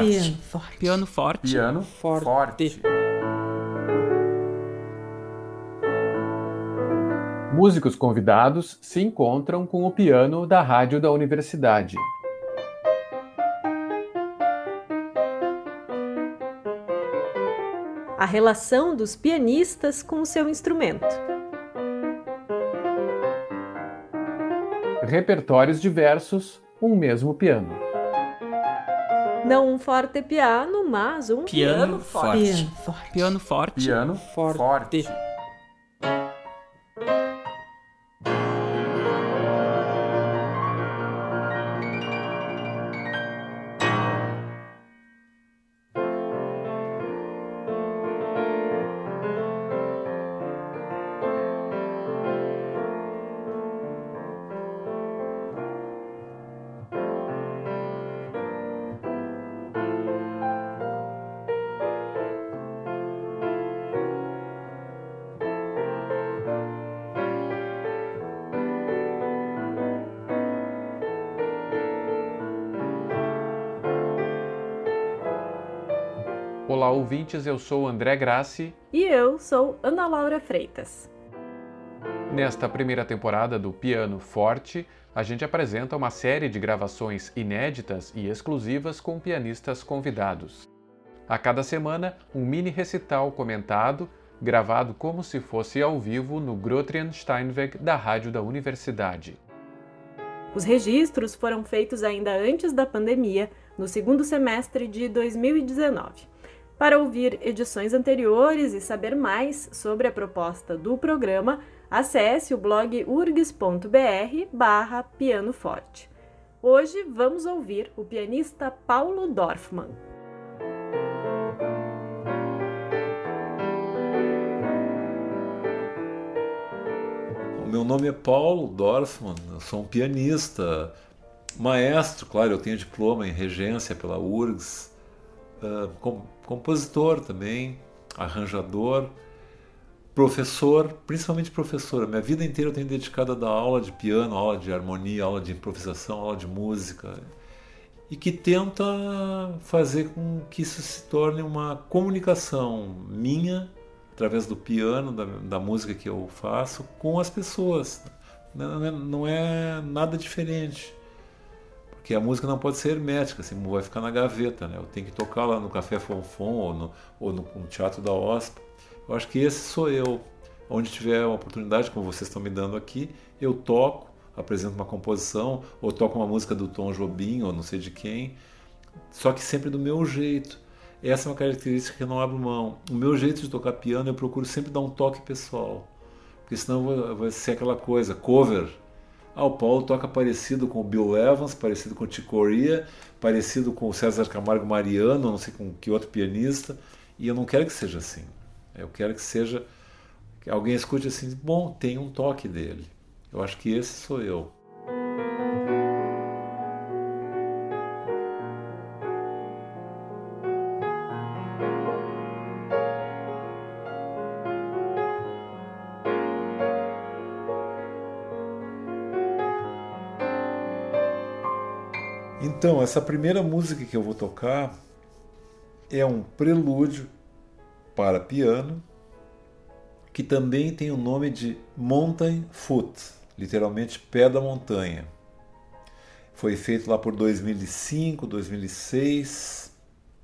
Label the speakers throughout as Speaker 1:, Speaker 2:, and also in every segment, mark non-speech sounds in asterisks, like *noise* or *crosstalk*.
Speaker 1: forte.
Speaker 2: Piano forte.
Speaker 1: Piano forte.
Speaker 3: Piano
Speaker 1: Forte.
Speaker 3: forte. Músicos convidados se encontram com o piano da rádio da universidade.
Speaker 2: A relação dos pianistas com o seu instrumento.
Speaker 3: Repertórios diversos, um mesmo piano.
Speaker 2: Não um forte piano, mas um
Speaker 1: Piano forte.
Speaker 2: Piano forte.
Speaker 1: Piano forte.
Speaker 3: Piano
Speaker 1: Forte.
Speaker 3: forte. Ouvintes, eu sou André Grassi.
Speaker 2: E eu sou Ana Laura Freitas.
Speaker 3: Nesta primeira temporada do Piano Forte, a gente apresenta uma série de gravações inéditas e exclusivas com pianistas convidados. A cada semana, um mini recital comentado, gravado como se fosse ao vivo no Grotrian Steinweg da rádio da universidade.
Speaker 2: Os registros foram feitos ainda antes da pandemia, no segundo semestre de 2019. Para ouvir edições anteriores e saber mais sobre a proposta do programa, acesse o blog urgs.br barra Piano Forte. Hoje vamos ouvir o pianista Paulo Dorfman.
Speaker 4: Meu nome é Paulo Dorfman, eu sou um pianista, maestro, claro, eu tenho diploma em regência pela URGS, uh, com, compositor também, arranjador, professor, principalmente professor. A minha vida inteira eu tenho dedicado a dar aula de piano, aula de harmonia, aula de improvisação, aula de música. E que tenta fazer com que isso se torne uma comunicação minha, através do piano, da, da música que eu faço, com as pessoas. Não é, não é nada diferente porque a música não pode ser hermética, assim, vai ficar na gaveta, né? Eu tenho que tocar lá no Café Fonfon ou no, ou no, no Teatro da OSPA. Eu acho que esse sou eu. Onde tiver uma oportunidade, como vocês estão me dando aqui, eu toco, apresento uma composição, ou toco uma música do Tom Jobim, ou não sei de quem, só que sempre do meu jeito. Essa é uma característica que eu não abro mão. O meu jeito de tocar piano, eu procuro sempre dar um toque pessoal, porque senão vai ser aquela coisa, cover, ah, o Paulo toca parecido com o Bill Evans, parecido com o Ticoria, parecido com o César Camargo Mariano, não sei com que outro pianista. E eu não quero que seja assim. Eu quero que seja que alguém escute assim, bom, tem um toque dele. Eu acho que esse sou eu. Então, essa primeira música que eu vou tocar é um prelúdio para piano, que também tem o nome de Mountain Foot, literalmente pé da montanha. Foi feito lá por 2005, 2006.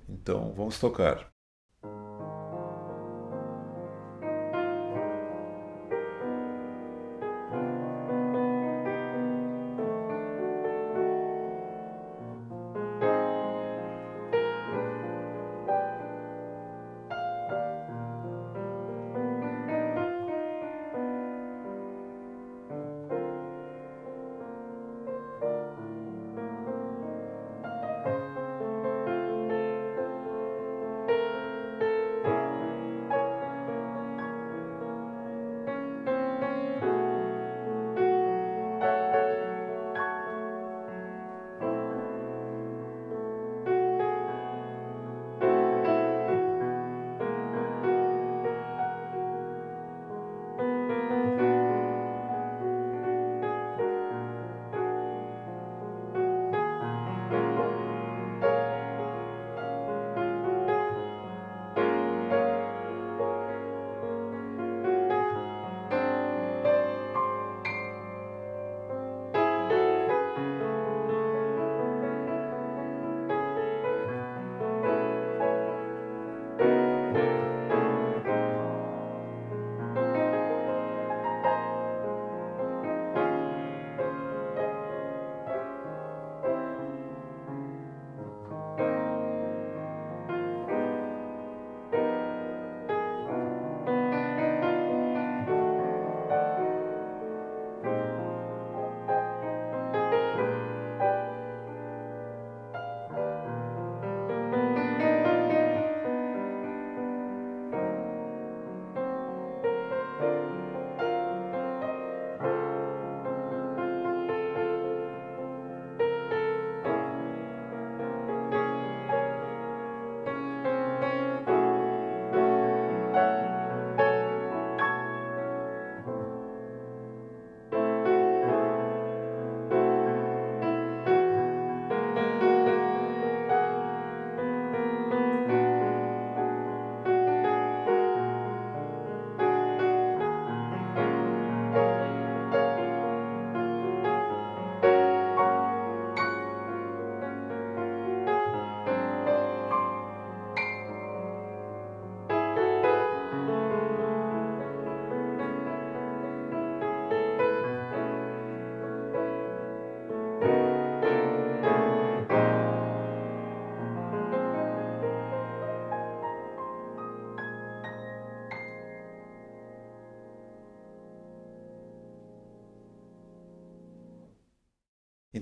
Speaker 4: Então, vamos tocar.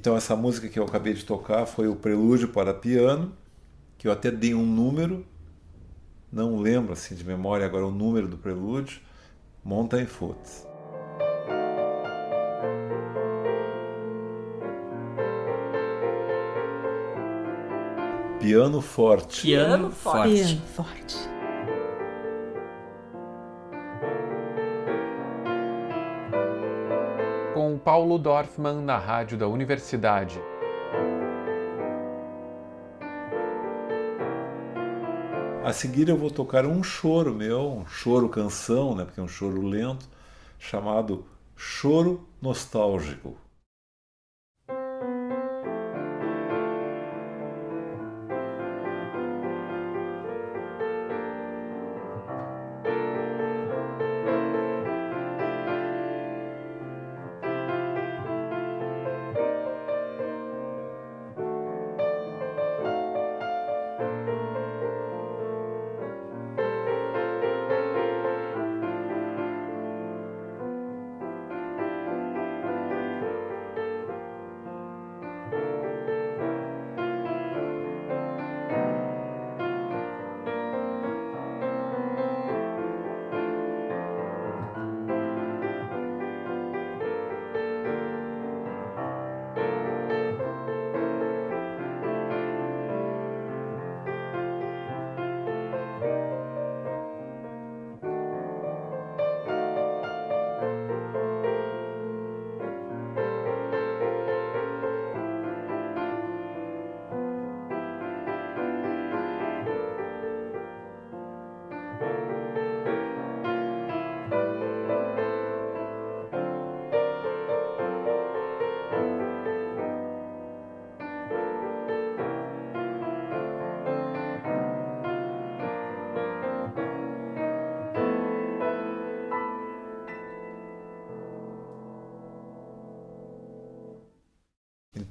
Speaker 4: Então essa música que eu acabei de tocar foi o Prelúdio para Piano, que eu até dei um número, não lembro assim de memória agora o número do prelúdio, Mountain Foot. Piano forte.
Speaker 1: Piano forte.
Speaker 5: Piano forte.
Speaker 3: Paulo Dorfman na rádio da Universidade.
Speaker 4: A seguir eu vou tocar um choro meu, um choro canção, né, porque é um choro lento, chamado Choro Nostálgico.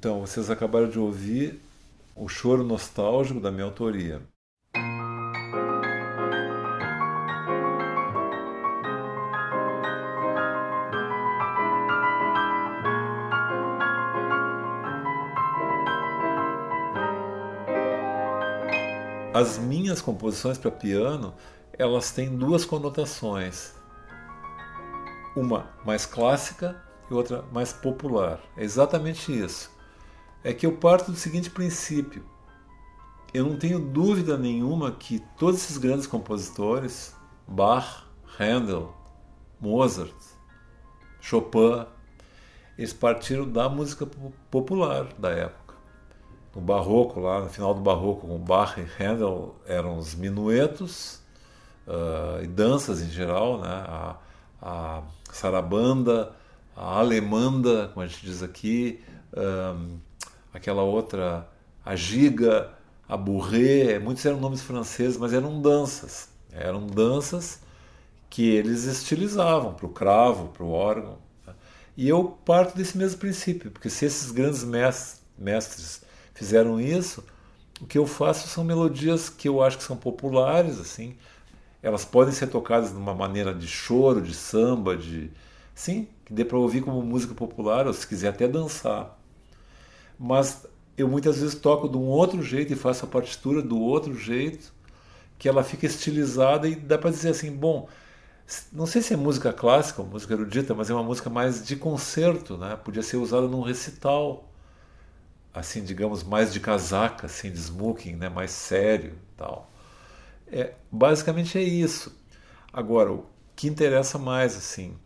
Speaker 4: Então, vocês acabaram de ouvir o choro nostálgico da minha autoria. As minhas composições para piano, elas têm duas conotações. Uma mais clássica e outra mais popular. É exatamente isso é que eu parto do seguinte princípio. Eu não tenho dúvida nenhuma que todos esses grandes compositores, Bach, Handel, Mozart, Chopin, eles partiram da música popular da época. No barroco, lá no final do barroco, com Bach e Handel, eram os minuetos uh, e danças em geral, né? a, a sarabanda, a alemanda, como a gente diz aqui, um, aquela outra, a giga, a bourrée, muitos eram nomes franceses, mas eram danças. Eram danças que eles estilizavam para o cravo, para o órgão. E eu parto desse mesmo princípio, porque se esses grandes mestres fizeram isso, o que eu faço são melodias que eu acho que são populares, assim. Elas podem ser tocadas de uma maneira de choro, de samba, de sim, que dê para ouvir como música popular, ou se quiser até dançar mas eu muitas vezes toco de um outro jeito e faço a partitura do outro jeito, que ela fica estilizada e dá para dizer assim, bom, não sei se é música clássica ou música erudita, mas é uma música mais de concerto, né? Podia ser usada num recital, assim, digamos, mais de casaca, assim, de smoking, né? Mais sério, tal. É, basicamente é isso. Agora, o que interessa mais, assim,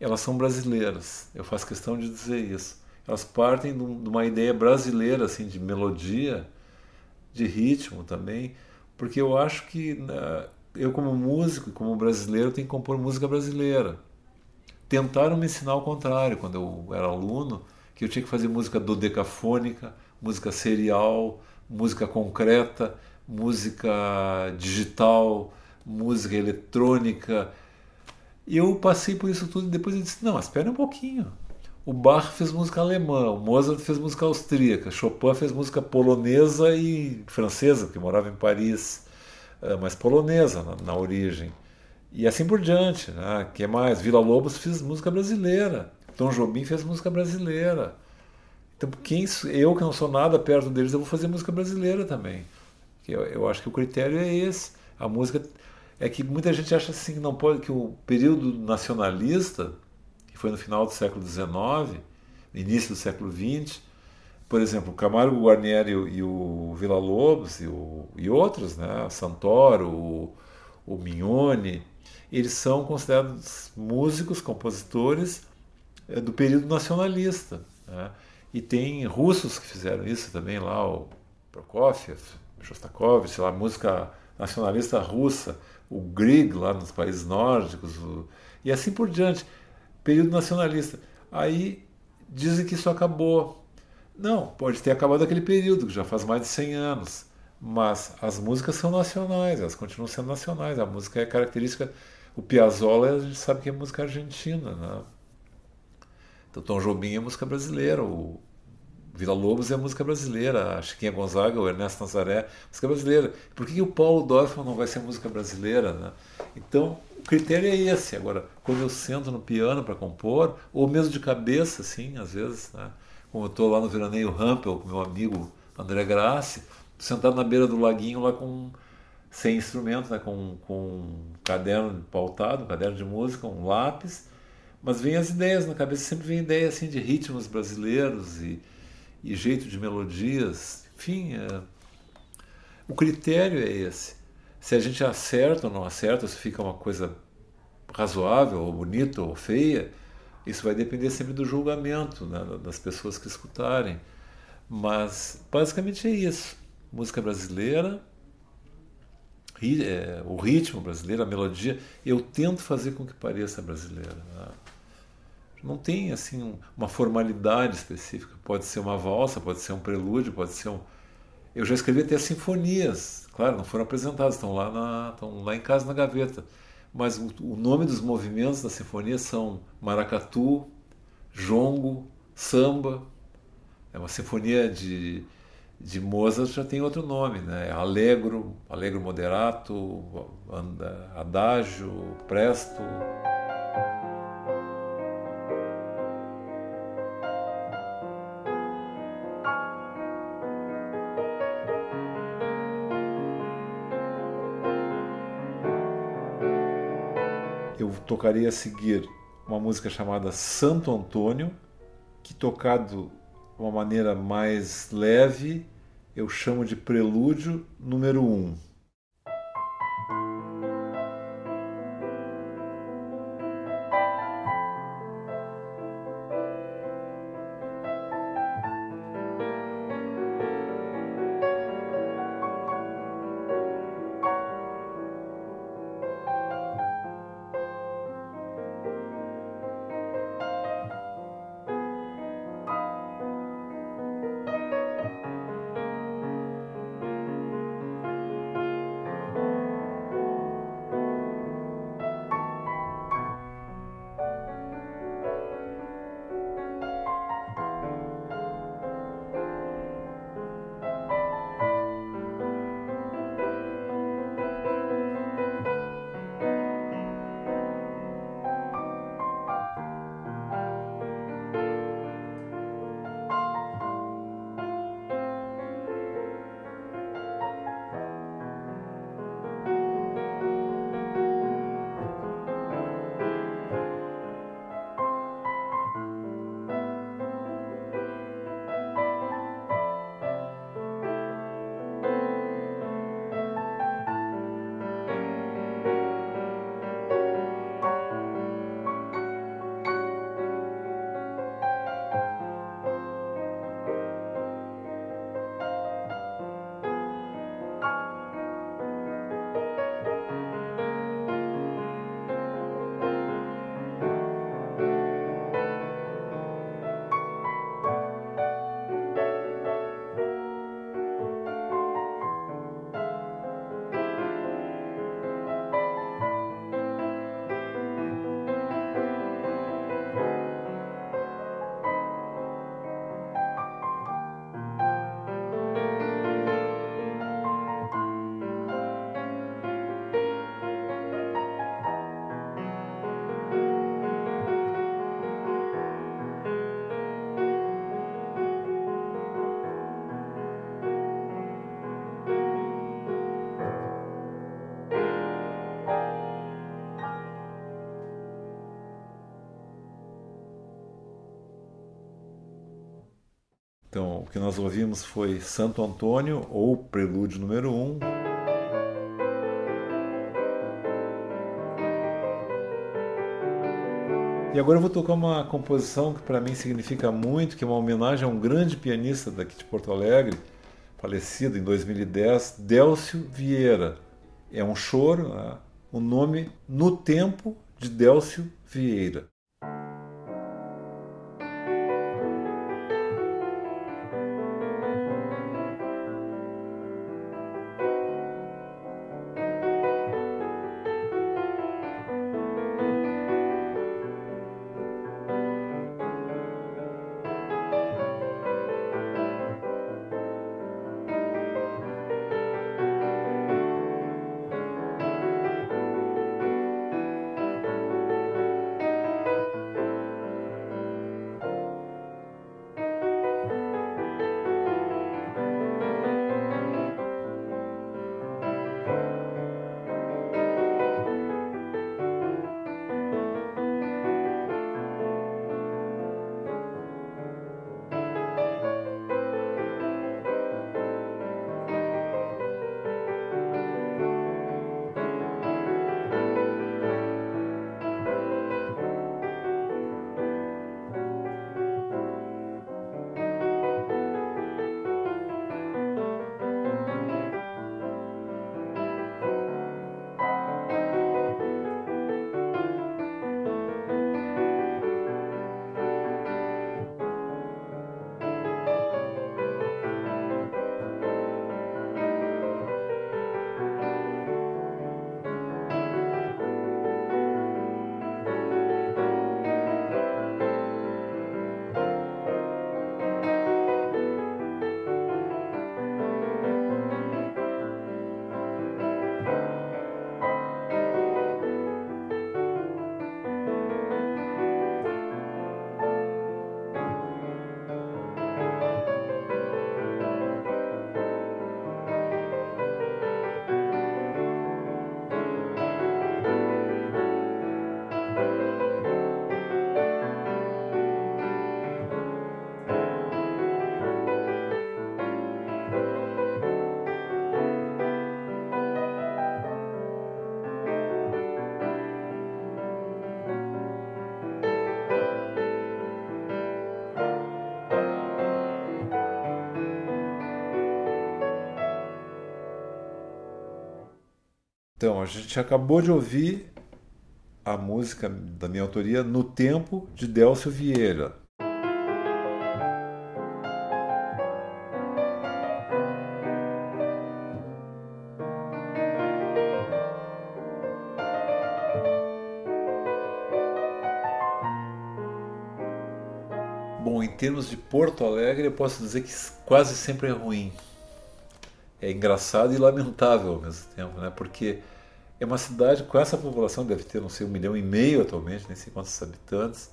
Speaker 4: elas são brasileiras. Eu faço questão de dizer isso elas partem de uma ideia brasileira assim de melodia, de ritmo também, porque eu acho que né, eu como músico, como brasileiro, tenho que compor música brasileira. Tentaram me ensinar o contrário quando eu era aluno, que eu tinha que fazer música dodecafônica, música serial, música concreta, música digital, música eletrônica. E eu passei por isso tudo e depois eu disse: não, espera um pouquinho. O Bach fez música alemã, o Mozart fez música austríaca, Chopin fez música polonesa e francesa, que morava em Paris, eh, mas polonesa na, na origem. E assim por diante. Né? que mais? Vila Lobos fez música brasileira. Tom Jobim fez música brasileira. Então, quem, eu que não sou nada perto deles, eu vou fazer música brasileira também. Eu, eu acho que o critério é esse. A música é que muita gente acha assim que não pode que o período nacionalista, que foi no final do século XIX, início do século XX, por exemplo, Camargo Guarnieri e o Vila Lobos e, e outros, né, Santoro, o, o Mignone, eles são considerados músicos, compositores é, do período nacionalista. Né? E tem russos que fizeram isso também lá, o Prokofiev, Shostakovich, sei lá, música nacionalista russa, o Grieg lá nos países nórdicos, o... e assim por diante. Período nacionalista. Aí dizem que isso acabou. Não, pode ter acabado aquele período, que já faz mais de 100 anos. Mas as músicas são nacionais, elas continuam sendo nacionais. A música é característica. O Piazzolla, a gente sabe que é música argentina, né? Então, Tom Jobim é música brasileira, o Vila Lobos é música brasileira, a Chiquinha Gonzaga, o Ernesto Nazaré, música brasileira. Por que, que o Paulo Dorfman não vai ser música brasileira, né? Então, critério é esse. Agora, quando eu sento no piano para compor, ou mesmo de cabeça, assim, às vezes, né? como eu estou lá no veraneio Rampel com meu amigo André Grassi, sentado na beira do laguinho lá com sem instrumento, né? com, com um caderno pautado, um caderno de música, um lápis, mas vem as ideias na cabeça, sempre vem ideias assim, de ritmos brasileiros e, e jeito de melodias, enfim, é... o critério é esse. Se a gente acerta ou não acerta, se fica uma coisa razoável, ou bonita ou feia, isso vai depender sempre do julgamento né, das pessoas que escutarem. Mas basicamente é isso. Música brasileira, é, o ritmo brasileiro, a melodia, eu tento fazer com que pareça brasileira. Né? Não tem assim uma formalidade específica. Pode ser uma valsa, pode ser um prelúdio, pode ser um. Eu já escrevi até sinfonias, claro, não foram apresentadas, estão lá, na, estão lá em casa na gaveta mas o, o nome dos movimentos da sinfonia são maracatu, jongo, samba. É uma sinfonia de, de Mozart já tem outro nome, né? Allegro, Allegro moderato, adagio, presto. Tocaria a seguir uma música chamada Santo Antônio, que tocado de uma maneira mais leve, eu chamo de prelúdio número 1. Um. Que nós ouvimos foi Santo Antônio, ou Prelúdio número 1. Um. E agora eu vou tocar uma composição que para mim significa muito, que é uma homenagem a um grande pianista daqui de Porto Alegre, falecido em 2010, Délcio Vieira. É um choro, né? o nome No Tempo de Délcio Vieira. Então, a gente acabou de ouvir a música da minha autoria No Tempo de Delcio Vieira. Bom, em termos de Porto Alegre, eu posso dizer que quase sempre é ruim é engraçado e lamentável ao mesmo tempo, né? Porque é uma cidade com essa população, deve ter, não sei, um milhão e meio atualmente, nem sei quantos habitantes.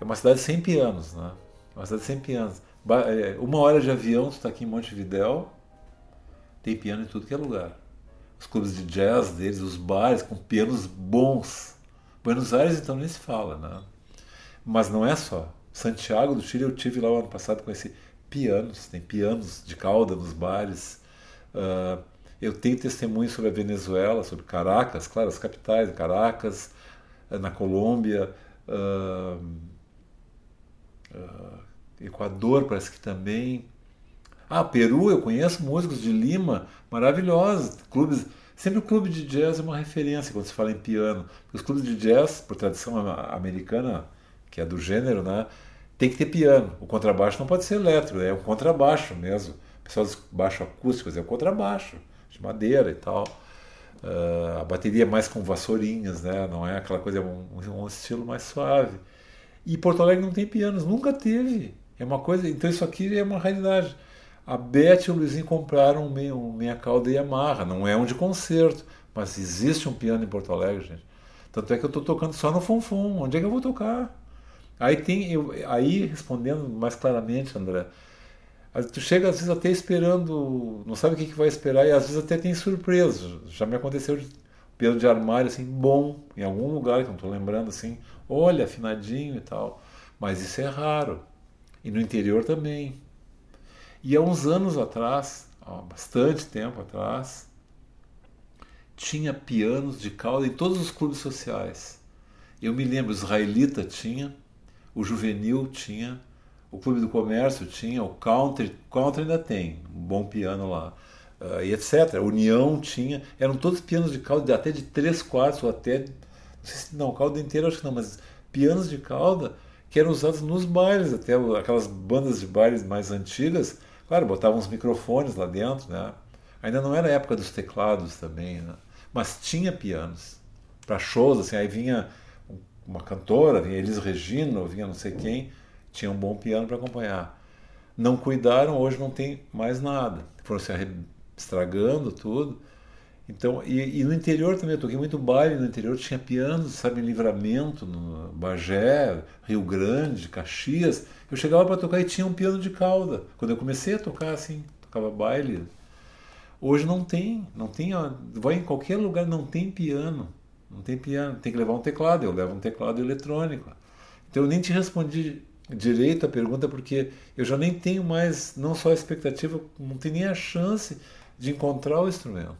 Speaker 4: É uma cidade sem pianos, né? É uma cidade sem pianos. É, uma hora de avião, tu está aqui em Montevidéu, tem piano em tudo que é lugar. Os clubes de jazz deles, os bares com pianos bons. Buenos Aires, então, nem se fala, né? Mas não é só. Santiago do Chile, eu tive lá o ano passado com esse pianos, tem pianos de cauda nos bares. Uh, eu tenho testemunhos sobre a Venezuela, sobre Caracas, claro, as capitais, Caracas, eh, na Colômbia, uh, uh, Equador parece que também. Ah, Peru, eu conheço músicos de Lima maravilhosos, clubes. Sempre o clube de jazz é uma referência quando se fala em piano. Os clubes de jazz, por tradição americana, que é do gênero, né, tem que ter piano. O contrabaixo não pode ser elétrico, é um contrabaixo mesmo pessoal baixo acústico, é o contrabaixo, de madeira e tal. Uh, a bateria é mais com vassourinhas, né? não é aquela coisa, é um, um, estilo mais suave. E Porto Alegre não tem pianos, nunca teve. É uma coisa, então isso aqui é uma realidade. A Beth e o Luizinho compraram um meia, um meia cauda Yamaha, não é um de concerto, mas existe um piano em Porto Alegre, gente. Tanto é que eu estou tocando só no Fonfon. Onde é que eu vou tocar? Aí tem, eu, aí respondendo mais claramente, André, Tu chega às vezes até esperando, não sabe o que, que vai esperar e às vezes até tem surpresa. Já me aconteceu de piano de armário assim, bom, em algum lugar que não estou lembrando assim, olha, afinadinho e tal. Mas isso é raro. E no interior também. E há uns anos atrás, há bastante tempo atrás, tinha pianos de cauda em todos os clubes sociais. Eu me lembro, o Israelita tinha, o Juvenil tinha, o Clube do Comércio tinha, o Country, Country ainda tem, um bom piano lá, uh, e etc. A União tinha, eram todos pianos de cauda, até de três quartos, ou até, não sei se, não, cauda inteira acho que não, mas pianos de cauda que eram usados nos bailes, até aquelas bandas de bailes mais antigas, claro, botavam uns microfones lá dentro, né? Ainda não era a época dos teclados também, né? Mas tinha pianos para shows, assim, aí vinha uma cantora, vinha Elis Regina, vinha não sei quem, tinha um bom piano para acompanhar. Não cuidaram, hoje não tem mais nada. Foram se estragando tudo. Então, e, e, no interior também, eu toquei muito baile no interior, tinha pianos, sabe, em Livramento, no Bagé, Rio Grande, Caxias. Eu chegava para tocar e tinha um piano de cauda. Quando eu comecei a tocar assim, tocava baile. Hoje não tem, não tem, ó, vai em qualquer lugar, não tem piano. Não tem piano, tem que levar um teclado, eu levo um teclado eletrônico. Então eu nem te respondi direito a pergunta porque eu já nem tenho mais, não só a expectativa, não tenho nem a chance de encontrar o instrumento.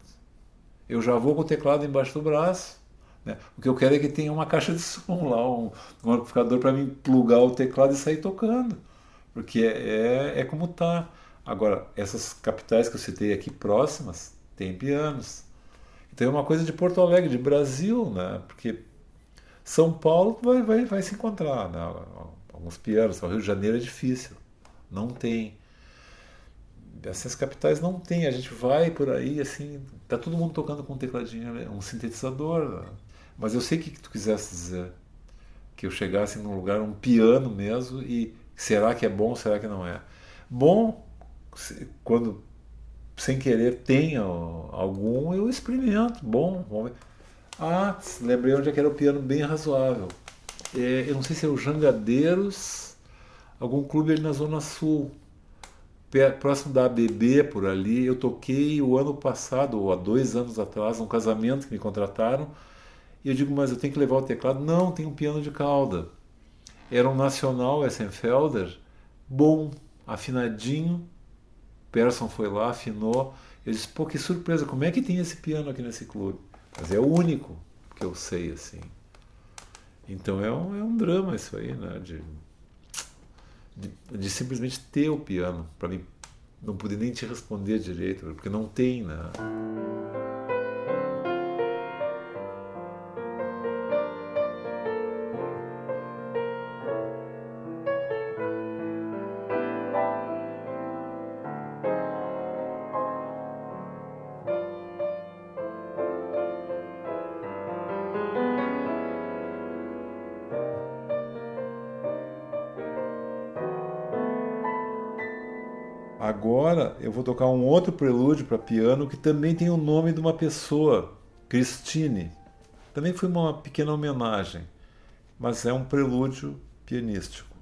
Speaker 4: Eu já vou com o teclado embaixo do braço. Né? O que eu quero é que tenha uma caixa de *laughs* som lá, um, um amplificador para mim plugar o teclado e sair tocando. Porque é, é, é como tá. Agora, essas capitais que eu citei aqui próximas, tem pianos. Então é uma coisa de Porto Alegre, de Brasil, né? Porque São Paulo vai, vai, vai se encontrar, né? Alguns pianos, o Rio de Janeiro é difícil, não tem. Essas capitais não tem, a gente vai por aí, assim, tá todo mundo tocando com um tecladinho, né? um sintetizador. Né? Mas eu sei o que, que tu quisesse dizer. Que eu chegasse num lugar, um piano mesmo, e será que é bom, será que não é? Bom, quando sem querer tenha algum, eu experimento. Bom, vamos ver. Ah, lembrei onde é que era o piano bem razoável. É, eu não sei se é o Jangadeiros, algum clube ali na Zona Sul, próximo da ABB por ali. Eu toquei o ano passado, ou há dois anos atrás, um casamento que me contrataram. E eu digo, mas eu tenho que levar o teclado? Não, tem um piano de cauda. Era um Nacional Essenfelder, bom, afinadinho, Persson foi lá, afinou. Eu disse, pô, que surpresa, como é que tem esse piano aqui nesse clube? Mas é o único que eu sei, assim. Então é um, é um drama isso aí, né? De, de, de simplesmente ter o piano, para mim não poder nem te responder direito, porque não tem, né? Eu vou tocar um outro prelúdio para piano que também tem o nome de uma pessoa, Christine. Também foi uma pequena homenagem, mas é um prelúdio pianístico.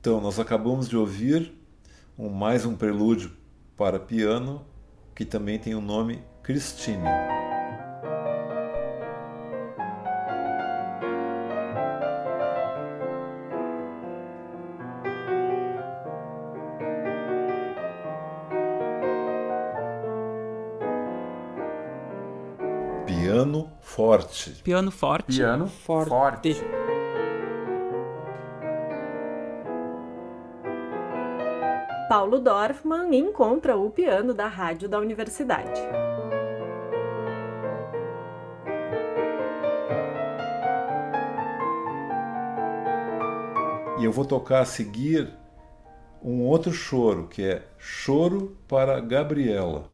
Speaker 4: Então, nós acabamos de ouvir um, mais um prelúdio para piano que também tem o nome Christine. Piano forte.
Speaker 1: Piano forte.
Speaker 3: Piano
Speaker 1: forte.
Speaker 3: forte.
Speaker 2: Paulo Dorfman encontra o piano da rádio da universidade.
Speaker 4: E eu vou tocar a seguir um outro choro, que é Choro para Gabriela.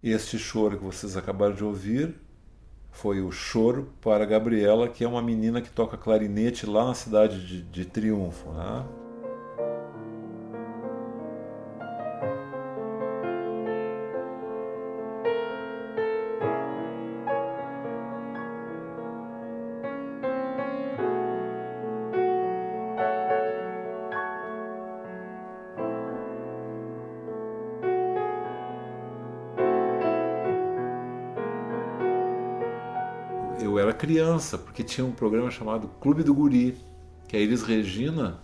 Speaker 4: Este choro que vocês acabaram de ouvir foi o choro para Gabriela, que é uma menina que toca clarinete lá na cidade de, de Triunfo. Né? Criança, porque tinha um programa chamado Clube do Guri, que a Elis Regina,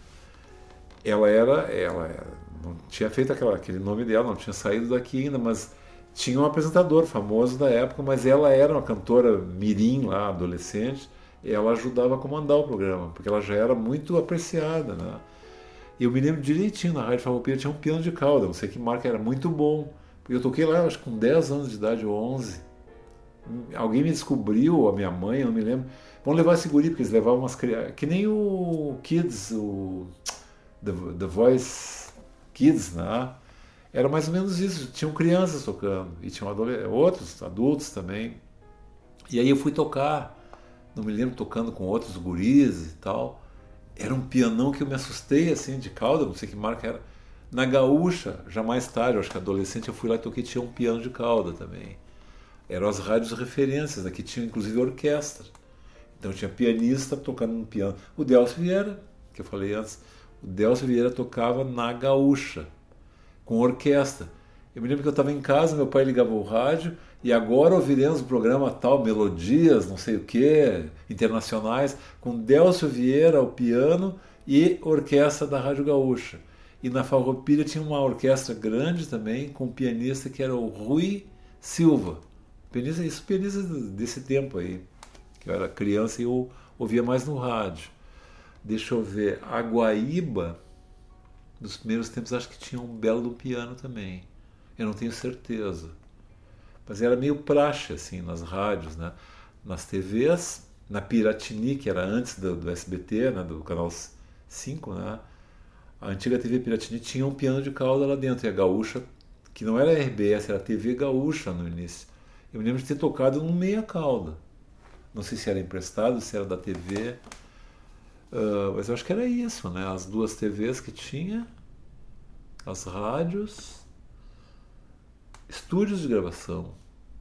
Speaker 4: ela era, ela não tinha feito aquela, aquele nome dela, não tinha saído daqui ainda, mas tinha um apresentador famoso da época, mas ela era uma cantora mirim lá, adolescente, ela ajudava a comandar o programa, porque ela já era muito apreciada, né? Eu me lembro direitinho, na Rádio Farroupilha tinha um piano de cauda, não sei que marca, era muito bom. Eu toquei lá, acho que com 10 anos de idade ou 11 alguém me descobriu, a minha mãe, eu não me lembro. Vamos levar esse guri, porque eles levavam umas crianças. Que nem o Kids, o The, The Voice Kids, né? Era mais ou menos isso. Tinham crianças tocando e tinham outros adultos também. E aí eu fui tocar, não me lembro tocando com outros guris e tal. Era um pianão que eu me assustei assim de cauda, não sei que marca era. Na Gaúcha, já mais tarde, acho que adolescente, eu fui lá e toquei, tinha um piano de cauda também eram as rádios referências, aqui tinha inclusive orquestra. Então tinha pianista tocando no piano. O Delcio Vieira, que eu falei antes, o Delcio Vieira tocava na gaúcha, com orquestra. Eu me lembro que eu estava em casa, meu pai ligava o rádio E agora ouviremos o programa tal, Melodias, não sei o que, internacionais, com Delcio Vieira ao piano e orquestra da Rádio Gaúcha. E na Farroupilha tinha uma orquestra grande também, com um pianista que era o Rui Silva. Isso pianista desse tempo aí, que eu era criança e eu ouvia mais no rádio. Deixa eu ver, a Guaíba, nos primeiros tempos, acho que tinha um belo piano também. Eu não tenho certeza. Mas era meio praxe, assim, nas rádios, né? Nas TVs, na Piratini, que era antes do, do SBT, né? do canal 5, né? A antiga TV Piratini tinha um piano de cauda lá dentro, e a gaúcha, que não era RBS, era TV gaúcha no início. Eu me lembro de ter tocado num meia cauda. Não sei se era emprestado, se era da TV. Uh, ah, mas eu acho que era isso, né? As duas TVs que tinha, as rádios, estúdios de gravação.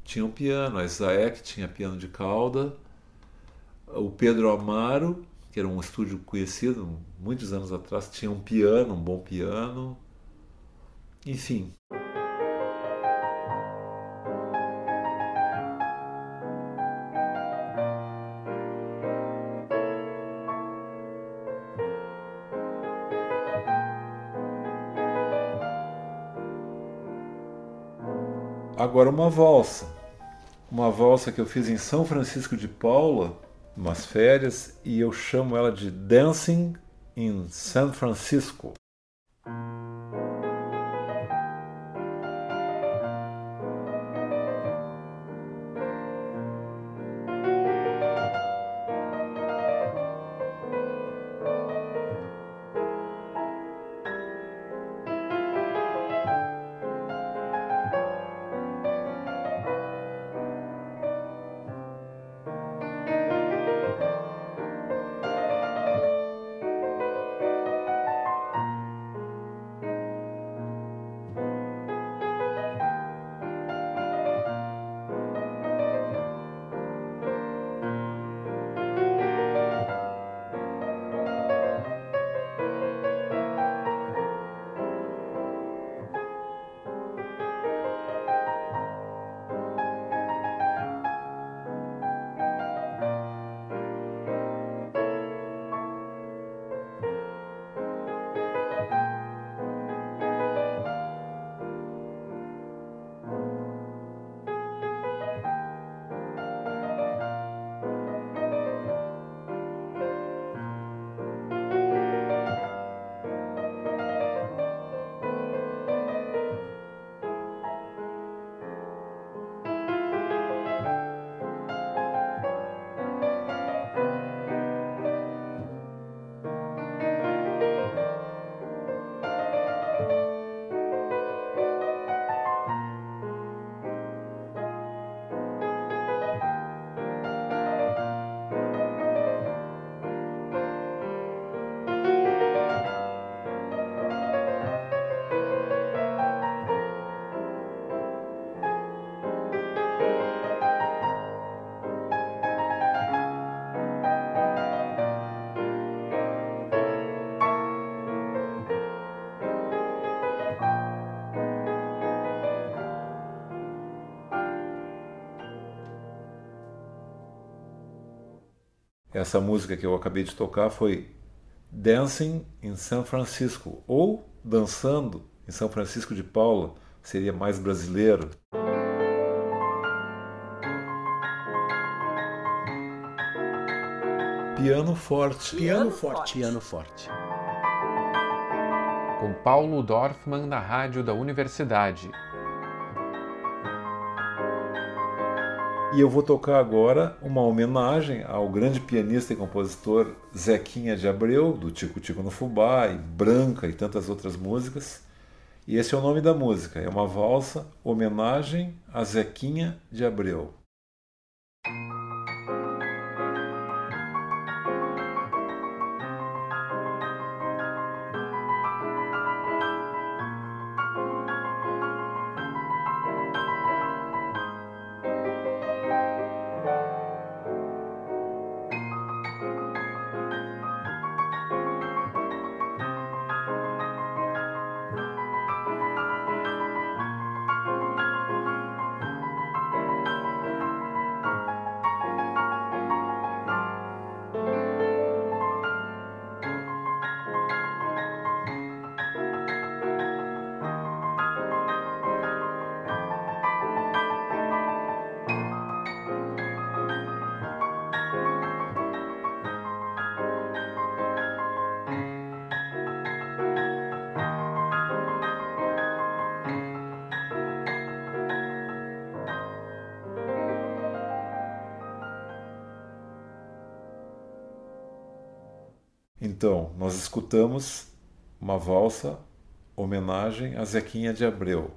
Speaker 4: Tinha um piano, a Isaek tinha piano de cauda, o Pedro Amaro que era um estúdio conhecido muitos anos atrás, tinha um piano, um bom piano. Enfim. Agora uma valsa. Uma valsa que eu fiz em São Francisco de Paula, umas férias e eu chamo ela de Dancing in San Francisco. Essa música que eu acabei de tocar foi Dancing in San Francisco, ou Dançando em São Francisco de Paula, seria mais brasileiro. Piano forte.
Speaker 1: Piano forte. Piano forte.
Speaker 3: Com Paulo Dorfman na rádio da universidade.
Speaker 4: E eu vou tocar agora uma homenagem ao grande pianista e compositor Zequinha de Abreu, do Tico Tico no Fubá, e Branca e tantas outras músicas. E esse é o nome da música, é uma valsa homenagem a Zequinha de Abreu. Então, nós escutamos uma valsa homenagem a Zequinha de Abreu.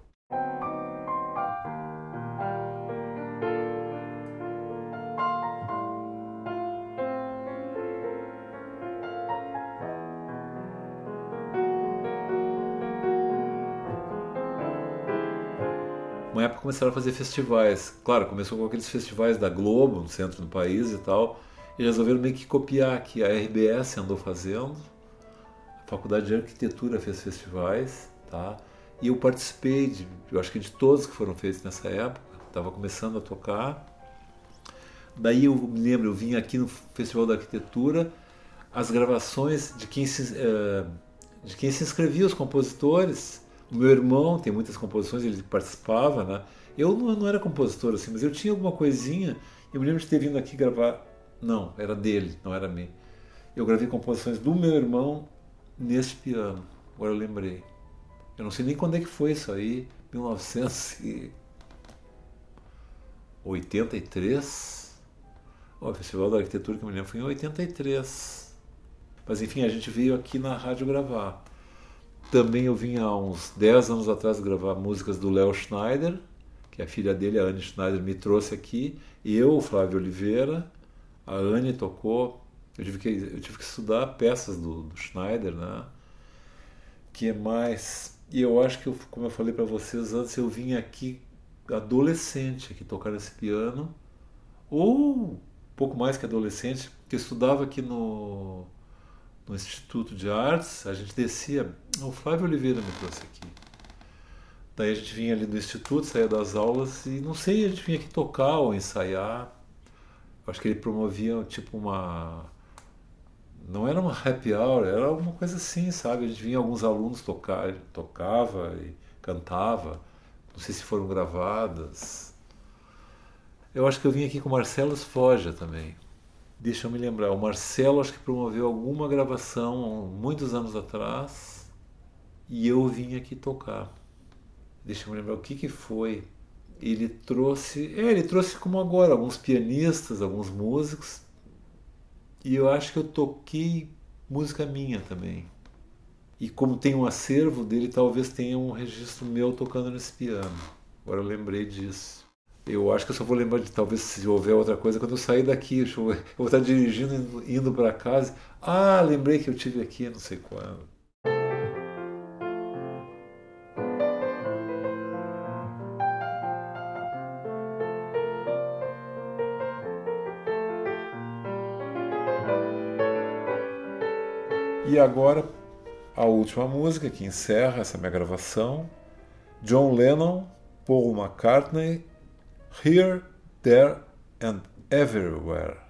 Speaker 4: uma época começaram a fazer festivais. Claro, começou com aqueles festivais da Globo, no centro do país e tal, e resolveram meio que copiar que a RBS andou fazendo. A Faculdade de Arquitetura fez festivais, tá? E eu participei de, eu acho que de todos que foram feitos nessa época. Estava começando a tocar. Daí eu me lembro, eu vim aqui no Festival da Arquitetura, as gravações de quem se, uh, de quem se inscrevia, os compositores, o meu irmão tem muitas composições, ele participava, né? Eu não, não era compositor assim, mas eu tinha alguma coisinha. Eu me lembro de ter vindo aqui gravar. Não, era dele, não era mim. Eu gravei composições do meu irmão nesse piano. Agora eu lembrei. Eu não sei nem quando é que foi isso aí, 1983. O Festival da Arquitetura que eu me lembro foi em 83. Mas enfim, a gente veio aqui na rádio gravar. Também eu vim há uns 10 anos atrás gravar músicas do Léo Schneider, que a filha dele, a Anne Schneider, me trouxe aqui. Eu, o Flávio Oliveira, a Anne tocou. Eu tive que, eu tive que estudar peças do, do Schneider, né? Que é mais. E eu acho que, eu, como eu falei para vocês antes, eu vim aqui adolescente aqui tocar esse piano, ou pouco mais que adolescente, eu estudava aqui no no Instituto de Artes, a gente descia. O Flávio Oliveira me trouxe aqui. Daí a gente vinha ali do Instituto, saía das aulas e não sei, a gente vinha aqui tocar ou ensaiar. Acho que ele promovia tipo uma. Não era uma happy hour, era alguma coisa assim, sabe? A gente vinha alguns alunos tocar, tocava e cantava. Não sei se foram gravadas. Eu acho que eu vim aqui com Marcelo Foja também. Deixa eu me lembrar, o Marcelo acho que promoveu alguma gravação muitos anos atrás e eu vim aqui tocar. Deixa eu me lembrar o que, que foi. Ele trouxe, é, ele trouxe como agora alguns pianistas, alguns músicos e eu acho que eu toquei música minha também. E como tem um acervo dele, talvez tenha um registro meu tocando nesse piano. Agora eu lembrei disso. Eu acho que eu só vou lembrar de talvez se houver outra coisa quando eu sair daqui. Eu vou estar dirigindo, indo para casa. Ah, lembrei que eu tive aqui, não sei quando. E agora a última música que encerra essa minha gravação: John Lennon, Paul McCartney here, there, and everywhere.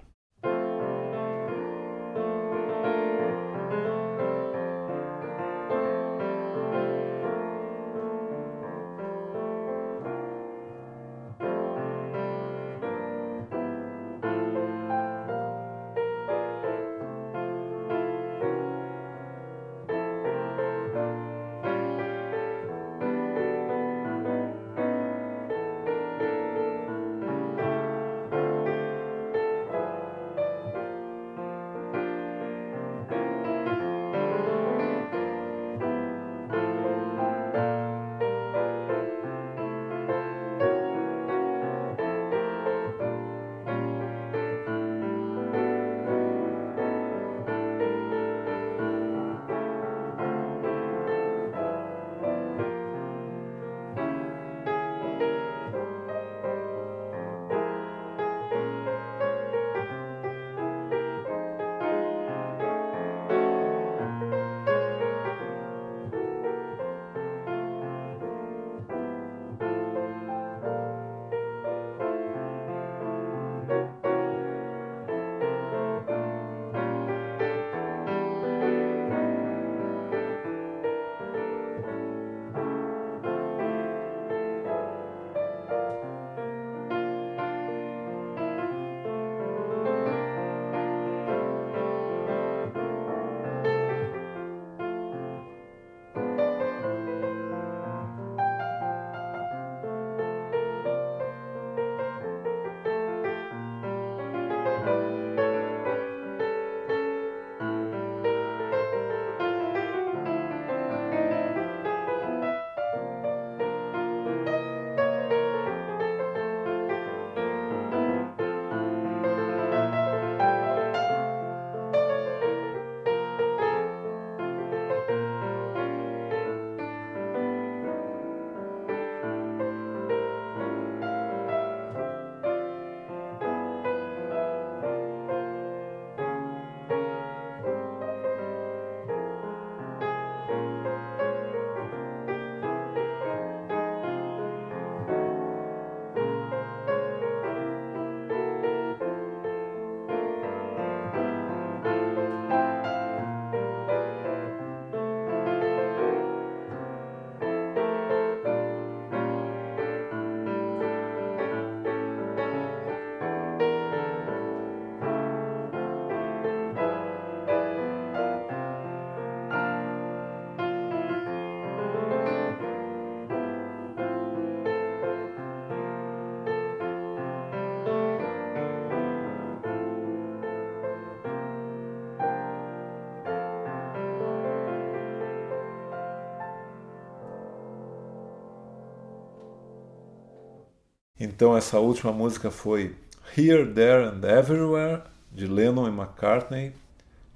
Speaker 4: Então essa última música foi Here, There and Everywhere, de Lennon e McCartney,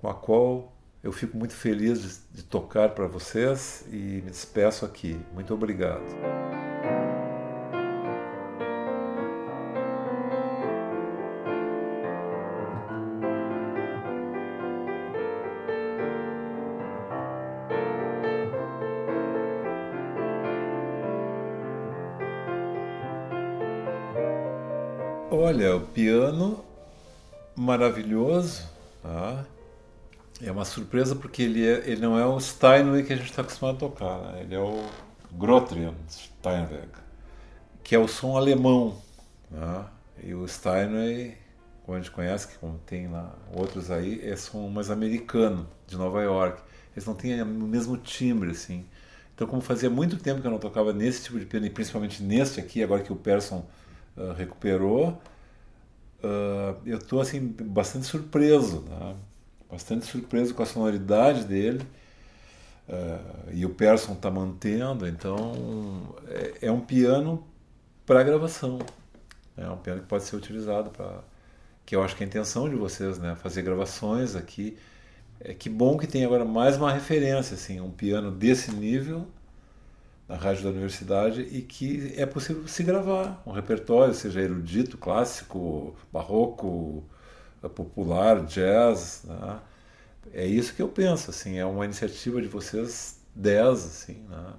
Speaker 4: com a qual eu fico muito feliz de, de tocar para vocês e me despeço aqui. Muito obrigado. É uma surpresa porque ele, é, ele não é o Steinway que a gente está acostumado a tocar, né? ele é o Grotrian Steinway, que é o som alemão. Né? E o Steinway, como a gente conhece, que tem lá outros aí, é som mais americano, de Nova York. Eles não têm o mesmo timbre, assim. Então, como fazia muito tempo que eu não tocava nesse tipo de piano, e principalmente neste aqui, agora que o Persson uh, recuperou, uh, eu estou assim, bastante surpreso, né? bastante surpreso com a sonoridade dele. Uh, e o Persson está mantendo, então é, é um piano para gravação. É um piano que pode ser utilizado para. Que eu acho que é a intenção de vocês, né? Fazer gravações aqui. É que bom que tem agora mais uma referência, assim, um piano desse nível na rádio da universidade e que é possível se gravar um repertório, seja erudito, clássico, barroco, popular, jazz. Né? É isso que eu penso, assim, é uma iniciativa de vocês 10, assim, né?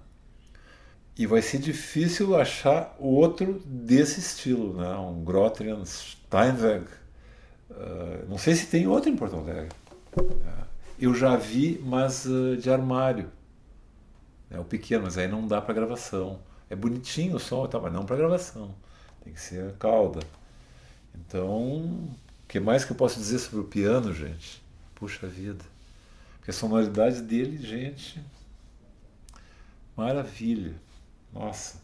Speaker 4: E vai ser difícil achar outro desse estilo, né? Um Grotrian Steinweg. Uh, não sei se tem outro em Porto Alegre. Uh, eu já vi, mas uh, de armário é o pequeno, mas aí não dá para gravação. É bonitinho o som, tá, mas não para gravação. Tem que ser cauda. Então, o que mais que eu posso dizer sobre o piano, gente? Puxa vida. Porque a sonoridade dele, gente, maravilha. Nossa.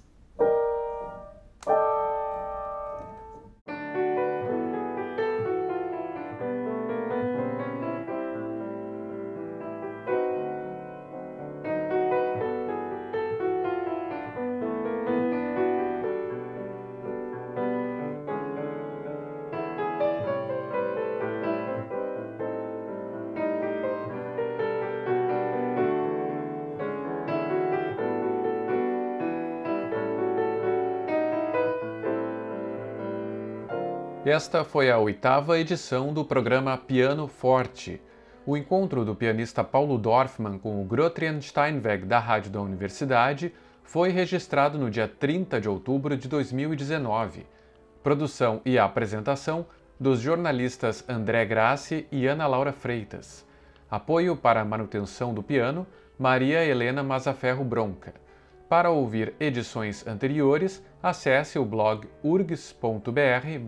Speaker 3: Esta foi a oitava edição do programa Piano Forte. O encontro do pianista Paulo Dorfman com o Grotrian Steinweg da Rádio da Universidade foi registrado no dia 30 de outubro de 2019. Produção e apresentação dos jornalistas André Grassi e Ana Laura Freitas. Apoio para a manutenção do piano, Maria Helena Mazaferro Bronca. Para ouvir edições anteriores, acesse o blog urgs.br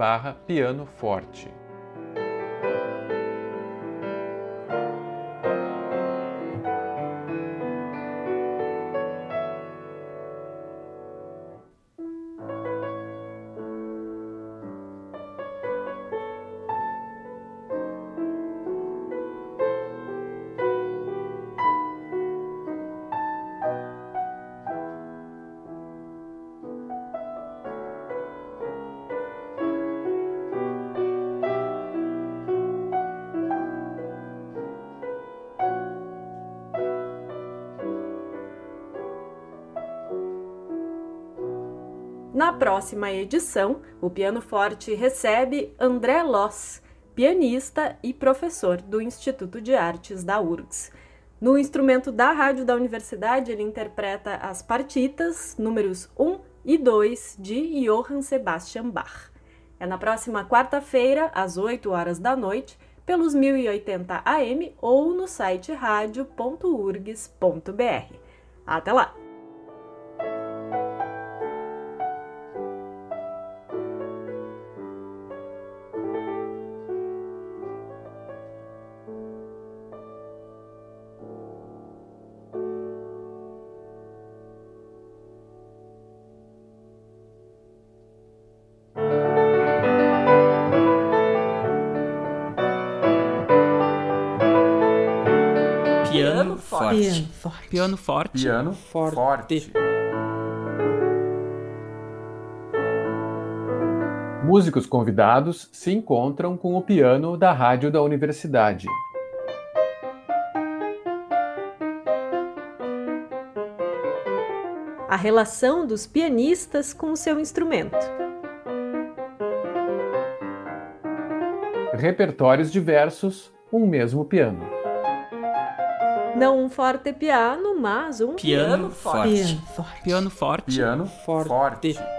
Speaker 2: próxima edição, o Piano Forte recebe André Loss, pianista e professor do Instituto de Artes da URGS. No instrumento da rádio da universidade, ele interpreta as partitas números 1 e 2 de Johann Sebastian Bach. É na próxima quarta-feira, às 8 horas da noite, pelos 1080 AM ou no site radio.urgs.br. Até lá!
Speaker 1: Forte.
Speaker 5: Piano forte. Piano forte.
Speaker 3: Piano forte.
Speaker 5: forte.
Speaker 3: Músicos convidados se encontram com o piano da rádio da universidade.
Speaker 2: A relação dos pianistas com o seu instrumento.
Speaker 3: Repertórios diversos, um mesmo piano.
Speaker 2: Não um forte piano, mas um
Speaker 1: Piano forte.
Speaker 5: Piano forte.
Speaker 1: Piano forte.
Speaker 3: Piano
Speaker 5: Forte.
Speaker 3: forte.